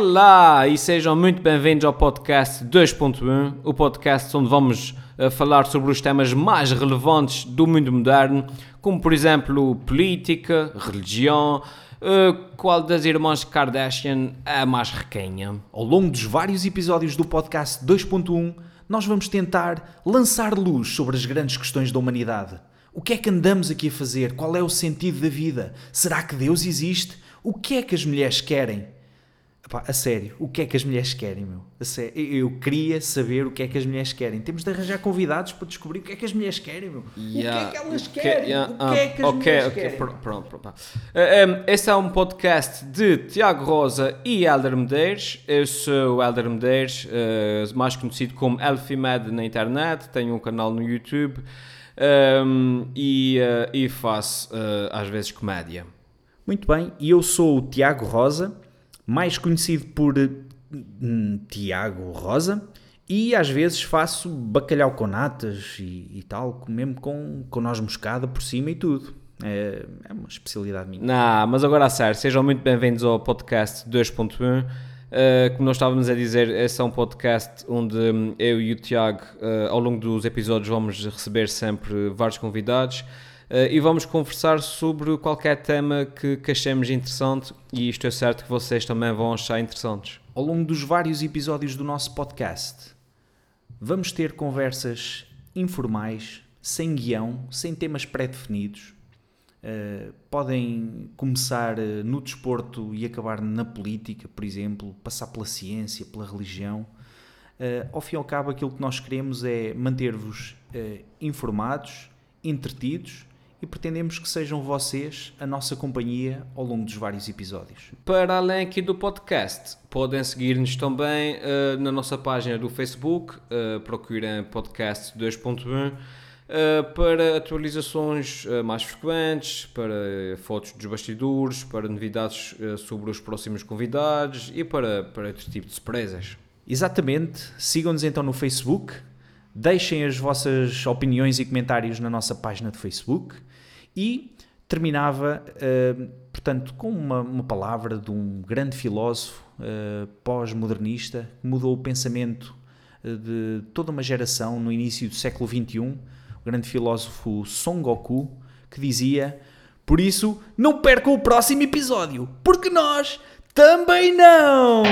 Olá e sejam muito bem-vindos ao podcast 2.1, o podcast onde vamos uh, falar sobre os temas mais relevantes do mundo moderno, como por exemplo política, religião, uh, qual das irmãs Kardashian é a mais requenha. Ao longo dos vários episódios do podcast 2.1, nós vamos tentar lançar luz sobre as grandes questões da humanidade. O que é que andamos aqui a fazer? Qual é o sentido da vida? Será que Deus existe? O que é que as mulheres querem? Epá, a sério, o que é que as mulheres querem, meu? Eu queria saber o que é que as mulheres querem. Temos de arranjar convidados para descobrir o que é que as mulheres querem, meu. Yeah, o que é que elas que- querem? yeah, o que é que as ah, ok, mulheres ok, querem? pr- pronto, pronto. pá. Eh, em, Este é um podcast de Tiago Rosa e Helder Medeiros. Eu sou o Helder Medeiros, eh, mais conhecido como Elfimed na internet. Tenho um canal no YouTube ehm, e, eh, e faço às vezes comédia. Muito bem, e eu sou o Tiago Rosa, mais conhecido por hum, Tiago Rosa, e às vezes faço bacalhau com natas e, e tal, mesmo com, com noz moscada por cima e tudo. É, é uma especialidade minha. Não, mas agora a sério, sejam muito bem-vindos ao podcast 2.1. Uh, como nós estávamos a dizer, esse é um podcast onde hum, eu e o Tiago, uh, ao longo dos episódios, vamos receber sempre vários convidados e vamos conversar sobre qualquer tema que, que achemos interessante e isto é certo que vocês também vão achar interessantes. Ao longo dos vários episódios do nosso podcast, vamos ter conversas informais, sem guião, sem temas pré-definidos. Uh, podem começar uh, no desporto e acabar na política, por exemplo, passar pela ciência, pela religião. Uh, ao fim e ao cabo, aquilo que nós queremos é manter-vos informados, entretidos e pretendemos que sejam vocês a nossa companhia ao longo dos vários episódios. Para além aqui do podcast, podem seguir-nos também uh, na nossa página do Facebook, uh, procurem podcast 2.1 uh, para atualizações uh, mais frequentes, para fotos dos bastidores, para novidades uh, sobre os próximos convidados e para, para outro tipo de surpresas. Exatamente, sigam-nos então no Facebook, deixem as vossas opiniões e comentários na nossa página de Facebook e terminava, uh, portanto, com uma, uma, palavra de um grande filósofo uh, pós-modernista que mudou o pensamento uh, de toda uma geração no início do século XXI, o grande filósofo Son Goku, que dizia: Por isso, não percam o próximo episódio, porque nós também não!